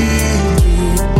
me.